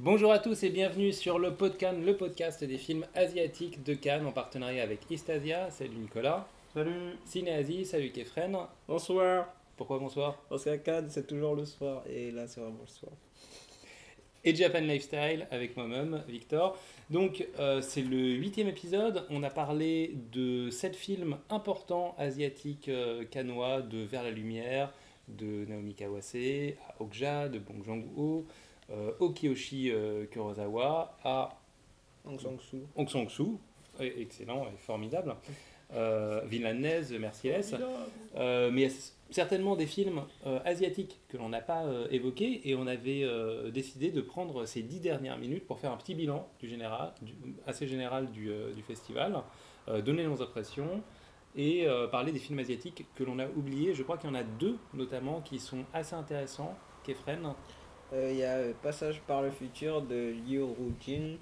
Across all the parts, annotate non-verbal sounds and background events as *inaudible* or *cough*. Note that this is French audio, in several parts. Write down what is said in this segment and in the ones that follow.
Bonjour à tous et bienvenue sur le Podcan, le podcast des films asiatiques de Cannes en partenariat avec Istasia. Salut Nicolas. Salut. Cinéasie, salut Kefren. Bonsoir. Pourquoi bonsoir? Parce qu'à Cannes, c'est toujours le soir et là, c'est vraiment le soir. Et Japan Lifestyle avec moi-même, Victor. Donc, euh, c'est le huitième épisode. On a parlé de sept films importants asiatiques euh, canois, de Vers la Lumière, de Naomi Kawase, à Okja, de Bong Joon-ho, Okiyoshi euh, Kurosawa, à. Hong Sang-soo, Ouais, excellent et formidable. Euh, Villanese, Merciless. Euh, mais il y a certainement des films euh, asiatiques que l'on n'a pas euh, évoqués et on avait euh, décidé de prendre ces dix dernières minutes pour faire un petit bilan du général, du- assez général du, euh, du festival, euh, donner nos impressions et euh, parler des films asiatiques que l'on a oubliés. Je crois qu'il y en a deux notamment qui sont assez intéressants. Kefren, Euh, Il y a euh, Passage par le futur de Liu Rujin,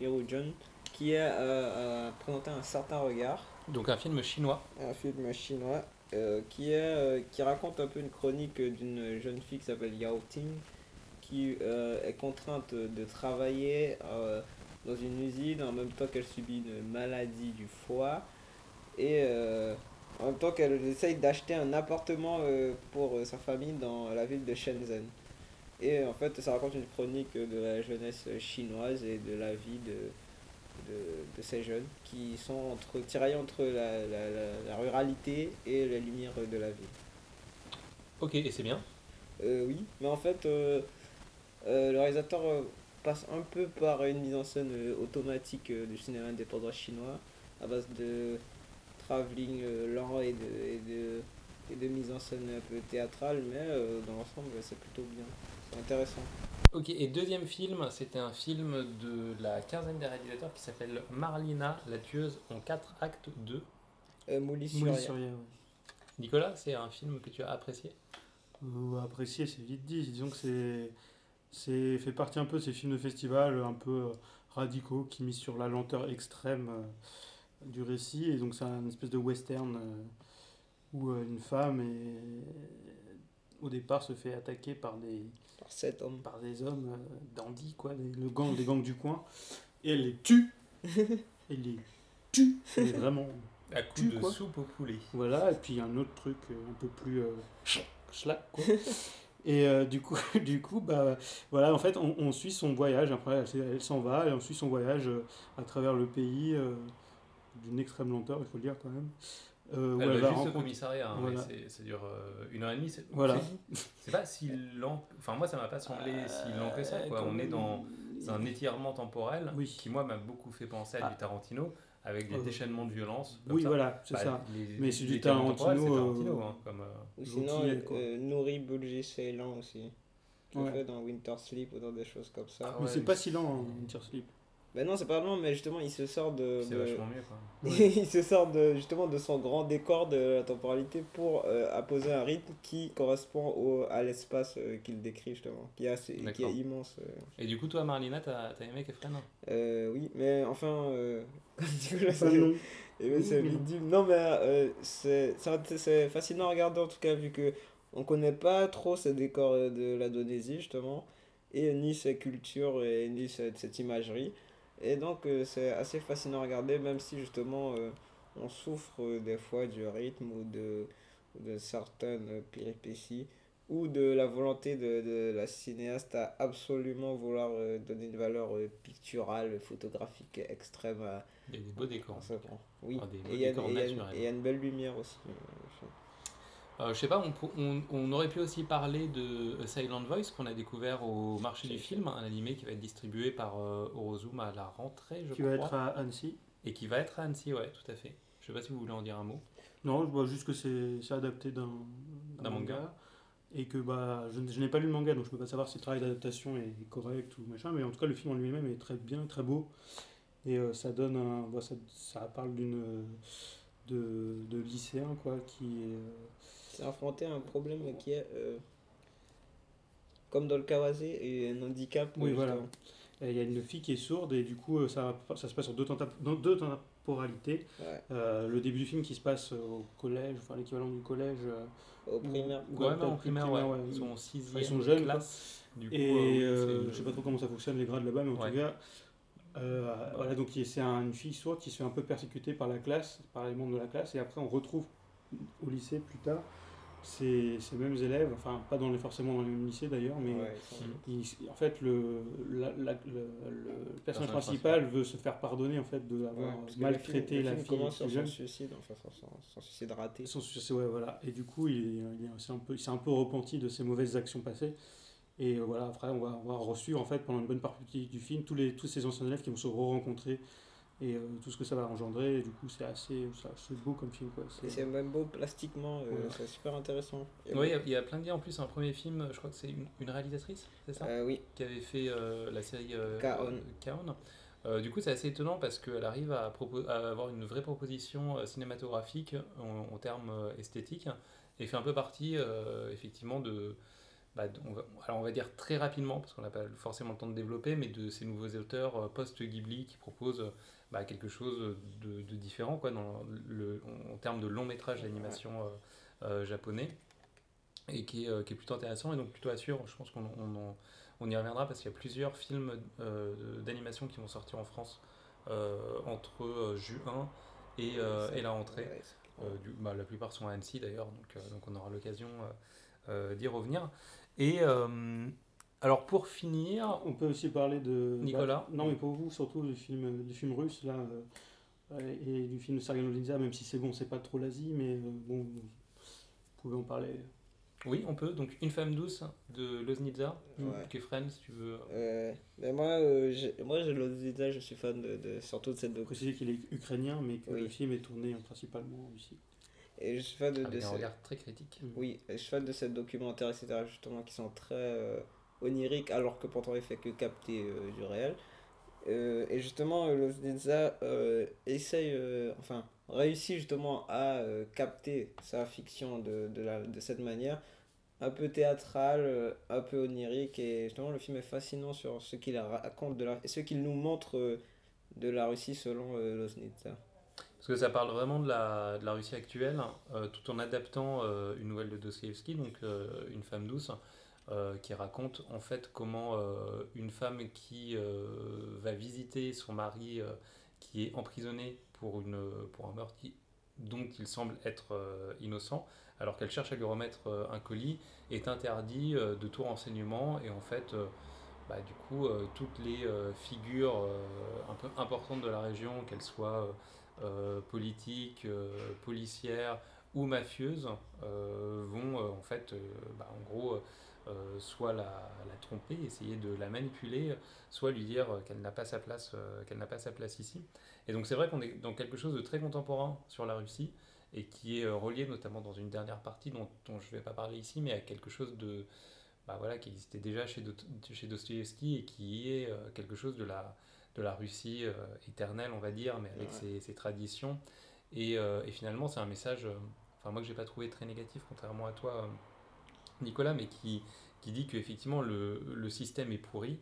Liu Rujun, qui a euh, a présenté un certain regard, donc un film chinois. un film chinois, euh, qui, est, euh, qui raconte un peu une chronique d'une jeune fille qui s'appelle Yao Ting, qui euh, est contrainte de travailler euh, dans une usine en même temps qu'elle subit une maladie du foie et euh, en même temps qu'elle essaye d'acheter un appartement euh, pour euh, sa famille dans la ville de Shenzhen. Et en fait, ça raconte une chronique de la jeunesse chinoise et de la vie de, de, de ces jeunes qui sont entre, tiraillés entre la, la, la, la ruralité et la lumière de la ville. Ok, et c'est bien? Euh, oui, mais en fait, euh, euh, le réalisateur euh, passe un peu par une mise en scène euh, automatique euh, du cinéma indépendant chinois, à base de travelling euh, lent et de, et, de, et de mise en scène un peu théâtrale, mais euh, dans l'ensemble, c'est plutôt bien. Intéressant. Ok, et deuxième film, c'était un film de la quinzaine des réalisateurs qui s'appelle Marlina, la tueuse en quatre actes 2. Euh, Mouli sur Mouli rien. sur Rien, ouais. Nicolas, c'est un film que tu as apprécié? Euh, apprécier, c'est vite dit. Disons que c'est, c'est fait partie un peu de ces films de festival un peu euh, radicaux qui misent sur la lenteur extrême euh, du récit. Et donc c'est un espèce de western euh, où une femme est, au départ se fait attaquer par des, Par cet homme. par des hommes euh, dandys, quoi, des, le gang, des gangs du coin. Et elle les tue. *laughs* elle les tue. Mais vraiment. À coup Tu, de quoi soupe au poulet. Voilà, et puis un autre truc euh, un peu plus euh, schlack, quoi. *laughs* Et euh, du coup, *laughs* du coup, bah voilà, en fait, on, on suit son voyage. Après, elle, elle s'en va et on suit son voyage euh, à travers le pays euh, d'une extrême lenteur, il faut le dire quand même. Euh, où Elle elle va va juste au rencontrer- commissariat, hein, Voilà. mais c'est- ça dure euh, une heure et demie. c'est- Voilà. c'est- C'est pas si lent. Enfin, moi, ça m'a pas semblé si lent que ça. Quoi. On est dans un étirement temporel Oui. qui, moi, m'a beaucoup fait penser à Ah. du Tarantino avec des Euh, déchaînements de violence. comme Oui, ça. voilà, c'est Bah, ça. les- Mais c'est du Tarantino, c'est Tarantino, euh, hein, comme, euh, Ou sinon, euh, Nourri Bulji Ceylan aussi. Qui Ouais. fait dans Winter Sleep ou dans des choses comme ça. Ah Mais ouais, c'est mais pas c'est- si lent, hein, Winter Sleep. Ben non, c'est pas long, mais justement, il se sort de. c'est de- vachement mieux. Quoi. *laughs* il se sort de, justement de son grand décor de la temporalité pour euh, apposer un rythme qui correspond au, à l'espace euh, qu'il décrit justement, qui est, assez, qui est immense. euh. Et du coup, toi, Marlina, t'as as aimé Kefren Euh, oui, mais enfin, euh, *laughs* comme Nicolas Pas c'est- long. c'est Oui, vite dit. Non, mais euh, c'est c'est- c'est fascinant à regarder en tout cas, vu que on connaît pas trop ces décors de l'Indonésie justement, et ni ces cultures et ni cette, cette imagerie. Et donc, euh, c'est assez fascinant à regarder, même si justement euh, on souffre euh, des fois du rythme ou de, de certaines péripéties, ou de la volonté de, de la cinéaste à absolument vouloir euh, donner une valeur euh, picturale, photographique extrême à, Il y a des beaux décors. en. Oui, Ah, des beaux et il y, a- une- naturels. et il y a une belle lumière aussi. euh, Euh, je sais pas, on, on, on aurait pu aussi parler de Silent Voice qu'on a découvert au marché du film, un animé qui va être distribué par euh, Eurozoom à la rentrée, je Qui crois. va être à Annecy. Et qui va être à Annecy, ouais, tout à fait. Je sais pas si vous voulez en dire un mot. Non, je vois juste que c'est adapté d'un D'un manga. Et que bah, je, je n'ai pas lu le manga, donc je peux pas savoir si le travail d'adaptation est correct ou machin, mais en tout cas, le film en lui-même est très bien, très beau. Et euh, ça donne un. bah, ça, ça parle d'une. euh, De, de lycéen, quoi, qui est. C'est affronter un problème qui est, euh, comme dans le Kawase, et un handicap. Oui, voilà. Il y a une fille qui est sourde et du coup euh, ça, ça se passe sur deux, dans deux, ten- temporalité. Ouais. Euh, le début du film qui se passe au collège, enfin l'équivalent du collège. Au primaire. Ouais, Ouais, en primaire, primaire, ouais. ouais. Ils sont en sixième Ils sont jeunes, quoi. classe. Du coup, et euh, euh, je sais pas trop comment ça fonctionne les grades là-bas, mais en Ouais. tout cas, euh, voilà, donc c'est un- une fille sourde qui se fait un peu persécuter par la classe, par les membres de la classe, et après on retrouve au lycée plus tard ces, ces mêmes élèves, enfin pas dans les, forcément dans le même lycée d'ailleurs, mais Ouais, ils en fait le, la- la- le, le personnage Personnage principal veut se faire pardonner en fait de Ouais, avoir maltraité le film, la le film fille commence sur plus son suicide, enfin son, son, son suicide raté. Son succès, ouais, voilà. Et du coup, il, est- il est aussi un s'est un peu repenti de ses mauvaises actions passées. Et euh, voilà, après, on va, va reçu en fait pendant une bonne partie du film tous, les, tous ces anciens élèves qui vont se re-rencontrer et euh, tout ce que ça va engendrer. Et du coup, c'est assez, c'est assez beau comme film. Quoi. Et C'est- même beau plastiquement, euh, Ouais. c'est super intéressant. Et Oui, il y a- il y, a plein de liens. En plus, un premier film, je crois que c'est une, une réalisatrice, c'est ça? Euh, oui, Qui avait fait euh, la série. Euh, du coup, c'est assez étonnant parce qu'elle arrive à, à avoir une vraie proposition euh, cinématographique en, en termes euh, esthétiques et fait un peu partie, euh, effectivement, de. bah, de- on va, alors, on va dire très rapidement, parce qu'on n'a pas forcément le temps de développer, mais de ces nouveaux auteurs euh, post-Ghibli qui proposent euh, bah, quelque chose de, de différent quoi, dans le, en, termes de long métrage d'animation euh, euh, japonais et qui est, euh, qui est plutôt intéressant et donc plutôt assure. Je pense qu'on on, on y reviendra parce qu'il y a plusieurs films d'animation qui vont sortir en France entre juin et, et la rentrée. Du- bah, la plupart sont à Annecy d'ailleurs, donc, donc on aura l'occasion d'y revenir. Et alors pour finir, On peut aussi parler de. Nicolas. bah, non, mais pour vous, surtout du film, du film russe, là, euh, et du film de Sergei même si c'est bon, c'est pas trop l'Asie, mais euh, bon, vous pouvez en parler. oui, on peut. Donc Une femme douce de Loznitsa, Ouais. Kefren, si tu veux. Euh, mais moi, euh, j'ai- moi, Lozita, je suis fan de, de- surtout de cette docu. préciser qu'il est ukrainien, mais que Oui. le film est tourné principalement en Russie. Et je suis fan de, de Avec un ce- regard très critique. Oui, je suis fan de ces documentaires, etc., justement, qui sont très oniriques, alors que pourtant il fait que capter euh, du réel. Euh, et justement, euh, euh, essaye, enfin, réussit justement à capter sa fiction de, de, la, de cette manière, un peu théâtrale, un peu onirique, et justement, le film est fascinant sur ce qu'il raconte de la, et ce qu'il nous montre de la Russie selon Loznitsa. Parce que ça parle vraiment de la, de la Russie actuelle, tout en adaptant une nouvelle de Dostoevsky, donc Une femme douce, euh, qui raconte en fait comment euh, une femme qui euh, va visiter son mari qui est emprisonné pour, une, pour un meurtre dont il semble être innocent, alors qu'elle cherche à lui remettre un colis, est interdit de tout renseignement et en fait... bah, du coup, toutes les figures un peu importantes de la région, qu'elles soient politiques, policières ou mafieuses vont en fait, bah, en gros, euh, soit la, la tromper, essayer de la manipuler, soit lui dire euh, qu'elle n'a pas sa place, euh, qu'elle n'a pas sa place ici. Et donc c'est vrai qu'on est dans quelque chose de très contemporain sur la Russie et qui est relié notamment dans une dernière partie dont, dont je ne vais pas parler ici, mais à quelque chose de bah voilà, qui existait déjà chez, Dostoïevski et qui est euh, quelque chose de la, de la Russie éternelle, on va dire, mais avec Ouais. ses, ses traditions. Et, et finalement, c'est un message, enfin moi que j'ai pas trouvé très négatif, contrairement à toi, Nicolas, mais qui, qui dit qu'effectivement le, le système est pourri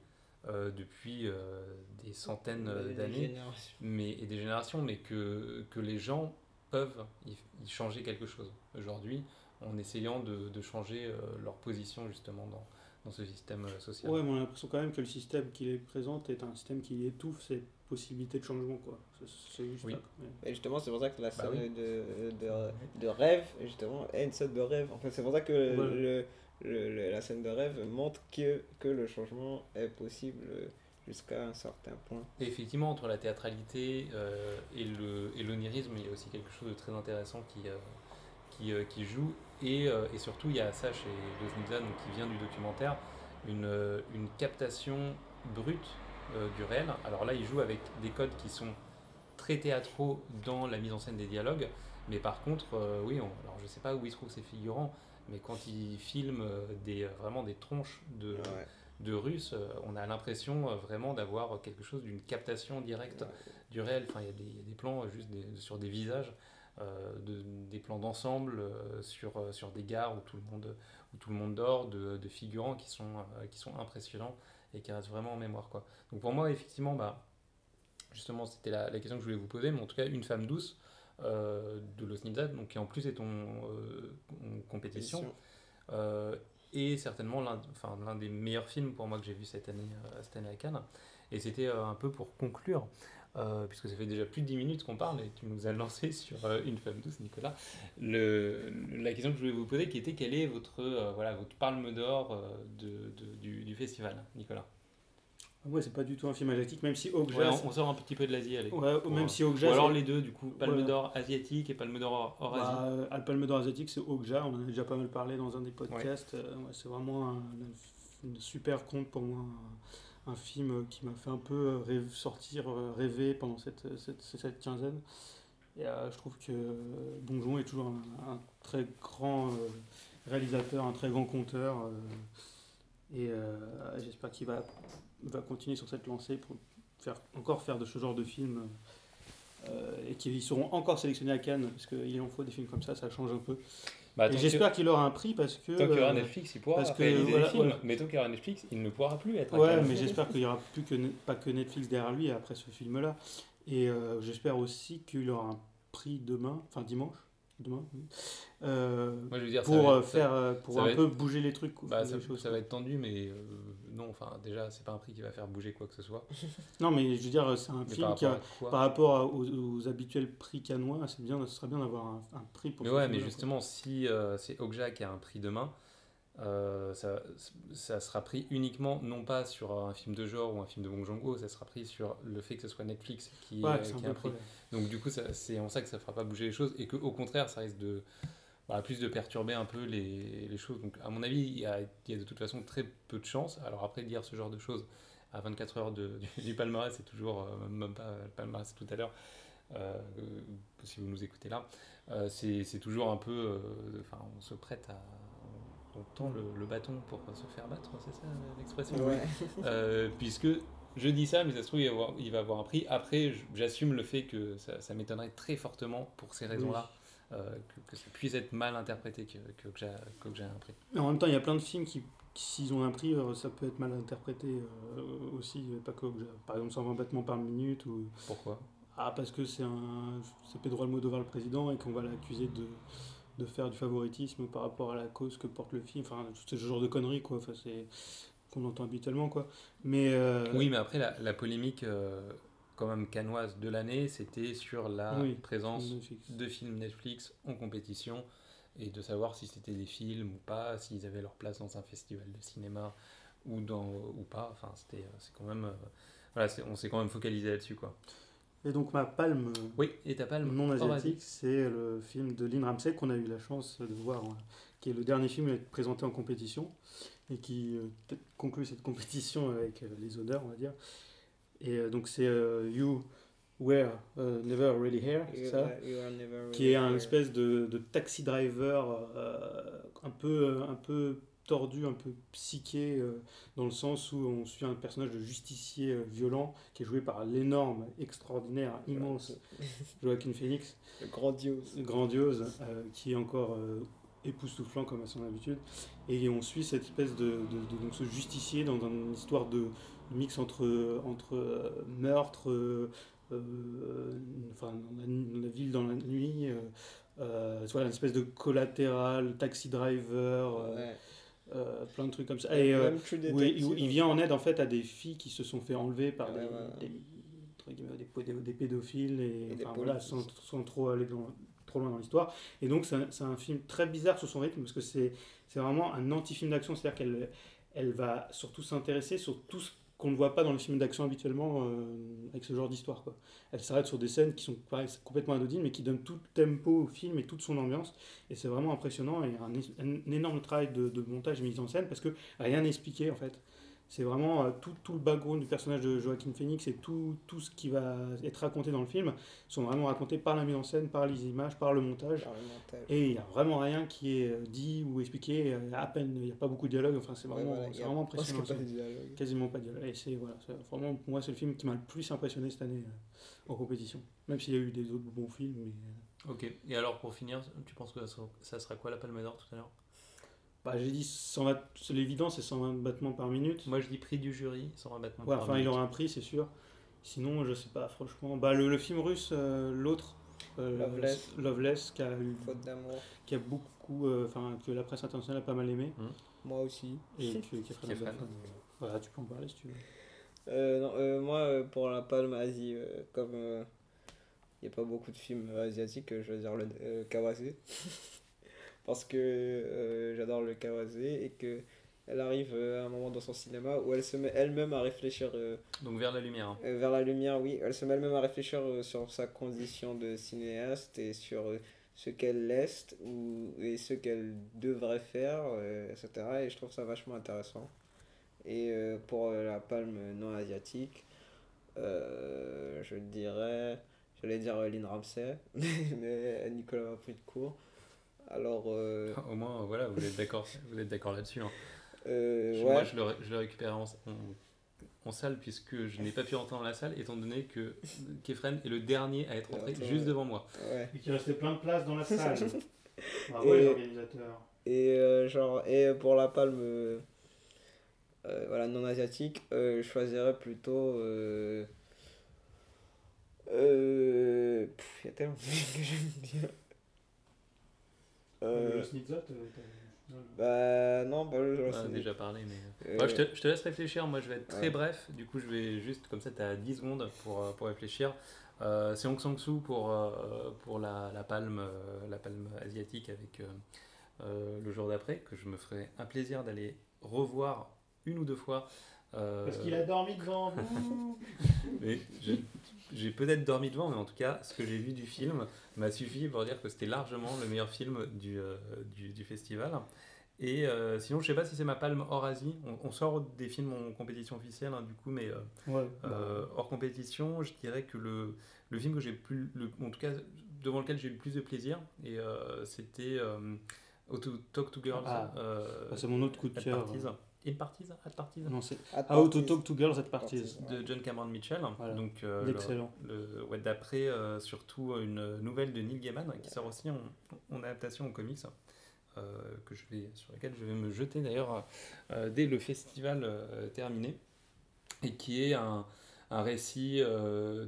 euh, depuis euh, des centaines euh, d'années mais, et des générations, mais que, que les gens peuvent y, y changer quelque chose aujourd'hui en essayant de, de changer euh, leur position justement dans, dans ce système social. Ouais, mais on a l'impression quand même que le système qui les présente est un système qui étouffe ses possibilités de changement, quoi. C'est- juste Oui. Et justement, c'est pour ça que la Bah scène oui. de, de, de rêve, justement, est une scène de rêve. En fait, c'est pour ça que le- Ouais. le, le- le- la scène de rêve montre que, que le changement est possible jusqu'à un certain point. Et effectivement, entre la théâtralité euh, et le et l'onirisme, il y a aussi quelque chose de très intéressant qui, euh, qui, euh, qui joue. Et, euh, et surtout, il y a ça chez Loznitsa, donc qui vient du documentaire, une, une captation brute euh, du réel. Alors là, il joue avec des codes qui sont très théâtraux dans la mise en scène des dialogues. Mais par contre, euh, oui, on- alors je sais pas où il trouve ses figurants, mais quand il filme euh, des, vraiment des tronches de, Ouais. de Russes, on a l'impression vraiment d'avoir quelque chose d'une captation directe Ouais. du réel. Enfin, il y, a des- il y a des plans juste des- sur des visages, euh, de- des plans d'ensemble euh, sur, euh, sur des gares où tout le monde, où tout le monde dort, de, de figurants qui sont, qui sont impressionnants et qui restent vraiment en mémoire. Quoi. Donc pour moi, effectivement, bah, justement, c'était la, la, question que je voulais vous poser, mais en tout cas, Une femme douce de Los Nimzat, donc qui en plus est en, en compétition. et certainement l'un enfin, des meilleurs films pour moi que j'ai vu cette année, cette année à Cannes. Et c'était un peu pour conclure euh, puisque ça fait déjà plus de 10 minutes qu'on parle et tu nous as lancé sur euh, Une femme douce, Nicolas. Le, la question que je voulais vous poser, qui était quelle est votre, euh, voilà, votre palme d'or de, de, du, du, festival, Nicolas? Ouais, c'est pas du tout un film asiatique, même si Okja. Ouais, on, sort un petit peu de l'Asie, allez. Ouais, même si Okja. Ou alors les deux, du coup, Palme d'Or asiatique et Palme d'Or hors Asie. Bah, Palme d'Or asiatique, c'est Okja, on en a déjà pas mal parlé dans un des podcasts. c'est vraiment un, super compte pour moi un film qui m'a fait un peu rêve, sortir, euh, rêver pendant cette, cette, cette quinzaine. Et euh, je trouve que Bonjon est toujours un, très grand euh, réalisateur, un très grand conteur. et j'espère qu'il va, va continuer sur cette lancée pour faire, encore faire de ce genre de films. et qu'ils seront encore sélectionnés à Cannes, parce qu'il en faut des films comme ça, ça change un peu. Bah, j'espère qu'il aura un prix parce que. Tant qu'il y aura euh, Netflix, il pourra parce que, voilà. Mais tant qu'il y aura Netflix, il ne pourra plus être. Ouais, mais j'espère qu'il n'y aura plus que pas que Netflix derrière lui après ce film-là. Et euh, j'espère aussi qu'il aura un prix demain, enfin dimanche, demain, euh, Moi, je veux dire, pour euh, faire, euh, pour un peu bouger les trucs. Bah, ça, ça, va être tendu, mais non, enfin déjà, c'est pas un prix qui va faire bouger quoi que ce soit. *laughs* non, mais je veux dire, c'est un film par qui, a, par rapport aux, habituels prix canois, c'est bien, ce serait bien d'avoir un, un, prix pour. Mais ouais, mais justement, si c'est Okja qui a un prix demain. Euh, ça, ça, sera pris uniquement, non pas sur un film de genre ou un film de Bong Joon-ho, ça sera pris sur le fait que ce soit Netflix qui, ouais, qui a. Donc du coup, c'est en ça que ça ne fera pas bouger les choses et qu'au contraire, ça risque de bah, plus de perturber un peu les, les, choses. Donc à mon avis, il y, a, il y, a, de toute façon très peu de chance. Alors après, dire ce genre de choses à 24 heures de, du, palmarès, c'est toujours, euh, même pas le palmarès tout à l'heure, euh, si vous nous écoutez là, euh, c'est toujours un peu, enfin, on se prête à on tend le, bâton pour se faire battre, c'est ça l'expression euh, Puisque je dis ça, mais ça se trouve, il va avoir, un prix. Après, j'assume le fait que ça, m'étonnerait très fortement pour ces raisons-là. Euh, que, ça puisse être mal interprété que, que, j'ai un prix. en même temps, il y a plein de films qui, s'ils ont un prix, euh, ça peut être mal interprété aussi, pas que Par exemple, 120 battements par minute. Ou... Pourquoi? Ah, parce que c'est Pedro Almodovar le président et qu'on va l'accuser de de faire du favoritisme par rapport à la cause que porte le film, enfin tout ce genre de conneries quoi, enfin, c'est qu'on entend habituellement quoi. Mais euh, oui, mais après la, la polémique euh, quand même canoise de l'année, c'était sur la présence de films Netflix en compétition et de savoir si c'était des films ou pas, s'ils avaient leur place dans un festival de cinéma ou dans ou pas. Enfin, c'était euh, c'est quand même voilà, on s'est quand même focalisé là-dessus quoi. Et donc ma palme, oui, et ta palme non asiatique, c'est le film de Lynn Ramsey qu'on a eu la chance de voir, hein, qui est le dernier film à être présenté en compétition et qui euh, conclut cette compétition avec euh, les honneurs, on va dire. Et euh, donc c'est You Were Never Really Here, c'est ça Qui est un espèce de, de taxi driver un peu un peu tordu, un peu psyché, euh, dans le sens où on suit un personnage de justicier euh, violent qui est joué par l'énorme, extraordinaire, immense Joaquin Phoenix. Grandiose. Grandiose, euh, qui est encore époustouflant comme à son habitude. Et on suit cette espèce de, de, donc ce justicier dans une histoire de mix entre, entre meurtre, enfin, dans la, ville dans la nuit. voilà, une espèce de collatéral, taxi driver. Euh, plein de trucs comme ça. Et, euh, il, vient en aide en fait à des filles qui se sont fait enlever par des, des, des, pédophiles et, enfin, voilà, sans, sans, trop aller dans, trop loin dans l'histoire. Et donc c'est un, film très bizarre sur son rythme parce que c'est vraiment un anti-film d'action, c'est-à-dire qu'elle elle va surtout s'intéresser sur tout ce qu'on ne voit pas dans les films d'action habituellement euh, avec ce genre d'histoire. Elle s'arrête sur des scènes qui sont complètement anodines, mais qui donnent tout le tempo au film et toute son ambiance. Et c'est vraiment impressionnant et un, un énorme travail de, de, montage et mise en scène parce que rien n'est expliqué en fait. C'est vraiment euh, tout, tout, le background du personnage de Joaquin Phoenix et tout, tout, ce qui va être raconté dans le film sont vraiment racontés par la mise en scène, par les images, par le montage. Et il n'y a vraiment rien qui est euh, dit ou expliqué. Euh, à peine, il n'y a pas beaucoup de dialogue. Enfin, c'est vraiment, vraiment impressionnant. Pas Quasiment pas de dialogue. Et c'est voilà, vraiment, pour moi, c'est le film qui m'a le plus impressionné cette année en compétition. Même s'il y a eu des autres bons films. Mais... Ok. Et alors, pour finir, tu penses que ça sera quoi la Palme d'Or tout à l'heure? Bah, j'ai dit 120, c'est l'évident, c'est 120 battements par minute. Moi je dis prix du jury, 120 battements ouais, par enfin, minute. Enfin, il aura un prix, c'est sûr. Sinon, je sais pas, franchement. Bah, le, le film russe, euh, l'autre, euh, Loveless. Loveless, qui a, eu, Faute d'amour. qui a beaucoup. euh, Enfin, que la presse internationale a pas mal aimé. Moi aussi. Et. Abdel- Voilà, tu peux en parler si tu veux. Euh, non, euh, moi, pour la Palme Asie, euh, comme il n'y a pas beaucoup de films asiatiques, je vais dire le euh, Kawase. Parce que euh, j'adore le Kawase et que elle arrive euh, à un moment dans son cinéma où elle se met elle-même à réfléchir euh, Donc vers la lumière. hein. euh, vers la lumière, oui. Elle se met elle-même à réfléchir euh, sur sa condition de cinéaste et sur ce qu'elle laisse ou, et ce qu'elle devrait faire, etc. Et je trouve ça vachement intéressant. Et pour la palme non asiatique, je dirais, j'allais dire Lynn Ramsey, *laughs* mais Nicolas m'a pris de court. Alors, euh, *laughs* Au moins, voilà, vous êtes d'accord, vous êtes d'accord là-dessus. hein. euh, ouais. Moi, je le, ré- je le récupère en, en, en salle puisque je n'ai pas pu rentrer dans la salle étant donné que Kefren est le dernier à être entré juste ouais. devant moi. ouais. Et qu'il restait plein de places dans la salle. *laughs* Bravo Et- les organisateurs. Et euh, genre et pour la palme euh, euh, voilà non asiatique, euh, je choisirais plutôt euh, euh, il y a tellement de *laughs* films que j'aime bien. Euh, Le Snitzot, euh, bah non, bah je On en a déjà parlé, mais. Euh, Ouais, je, te, je te laisse réfléchir, moi je vais être très Ouais. bref, du coup je vais juste, comme ça tu as 10 secondes pour, euh, pour réfléchir. Euh, c'est Hong Sang-soo pour, euh, pour la, la, palme, euh, la palme asiatique avec euh, euh, le jour d'après, que je me ferai un plaisir d'aller revoir une ou deux fois. Euh, Parce qu'il a dormi devant vous. *laughs* j'ai peut-être dormi devant, mais en tout cas, ce que j'ai vu du film m'a suffi pour dire que c'était largement le meilleur film du, euh, du, du festival. Et euh, sinon, je sais pas si c'est ma palme hors Asie. On, on sort des films en compétition officielle, hein, du coup, mais euh, Ouais. euh, hors compétition, je dirais que le, le film que j'ai plus, le, en tout cas, devant lequel j'ai eu le plus de plaisir, et c'était How to Talk to Girls. Ah. Ah, c'est mon autre coup de cœur. In Parties At Parties Non, c'est How to. Talk to Girls at Parties. De John Cameron Mitchell. Voilà. Donc, euh, le- Excellent. le, ouais, d'après, euh, surtout une nouvelle de Neil Gaiman qui sort aussi en, en adaptation au comics, euh, que je vais, sur laquelle je vais me jeter d'ailleurs euh, dès le festival euh, terminé, et qui est un, un récit euh,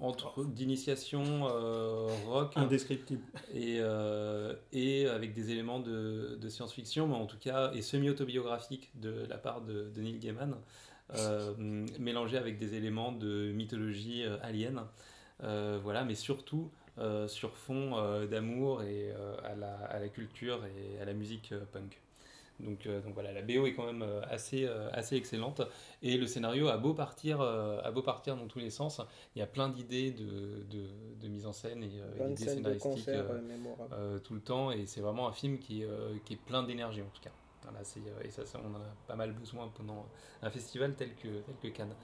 entre d'initiation euh, rock Indescriptible. et, euh, et avec des éléments de, de science-fiction, mais en tout cas, et semi-autobiographique de la part de, de Neil Gaiman, mélangé avec des éléments de mythologie alien. Voilà, mais surtout euh, sur fond euh, d'amour et euh, à, la, à la culture et à la musique punk. Donc, euh, donc voilà, la BO est quand même euh, assez, euh, assez excellente et le scénario a beau partir, a beau partir dans tous les sens. Il y a plein d'idées de, de, de mise en scène et d'idées scénaristiques concert tout le temps et c'est vraiment un film qui, est, qui est plein d'énergie en tout cas. Voilà, et ça, ça, on en a pas mal besoin pendant un festival tel que, tel que Cannes.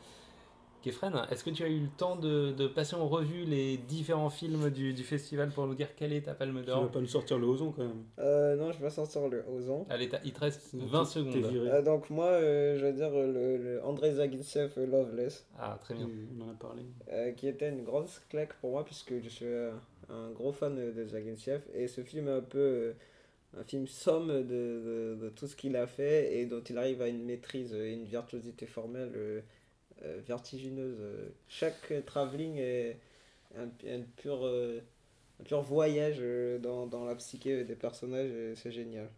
Kefren, est-ce que tu as eu le temps de, de passer en revue les différents films du, du festival pour nous dire quelle est ta palme Tu vas d'or pas nous sortir le Ozon quand même. Euh, non, je vais sortir le Ozon. Allez, il te reste C'est- 20 t'es secondes. viré. Euh, donc moi, euh, je vais dire le, le Andrei Zagintsev Loveless. Ah, très bien. On en a parlé. Euh, qui était une grosse claque pour moi puisque je suis euh, un gros fan de Zagintsev et ce film est un peu euh, un film somme de, de, de tout ce qu'il a fait et dont il arrive à une maîtrise et une virtuosité formelle vertigineuse. Euh, Chaque euh, travelling est un, pur, euh, pur voyage euh, dans, dans la psyché des personnages et c'est génial.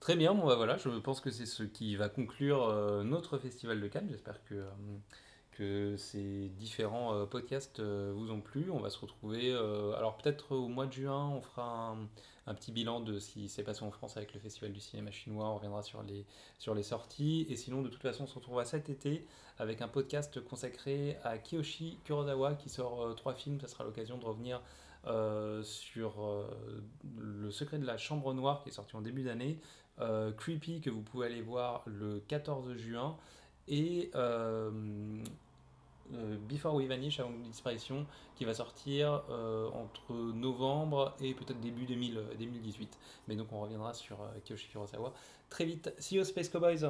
Très bien, bon bah voilà, je pense que c'est ce qui va conclure euh, notre festival de Cannes. J'espère que, euh, que ces différents euh, podcasts euh, vous ont plu. On va se retrouver, euh, alors peut-être au mois de juin, on fera un, petit bilan de ce qui s'est passé en France avec le festival du cinéma chinois. On reviendra sur les, sur les sorties. Et sinon, de toute façon, on se retrouvera cet été avec un podcast consacré à Kiyoshi Kurosawa qui sort trois films. Ça sera l'occasion de revenir sur Le secret de la chambre noire qui est sorti en début d'année. Creepy que vous pouvez aller voir le 14 juin et euh, Before We Vanish avant disparition qui va sortir euh, entre novembre et peut-être début 2000, euh, 2018 mais donc on reviendra sur Kiyoshi Kurosawa très vite. See you Space Cowboys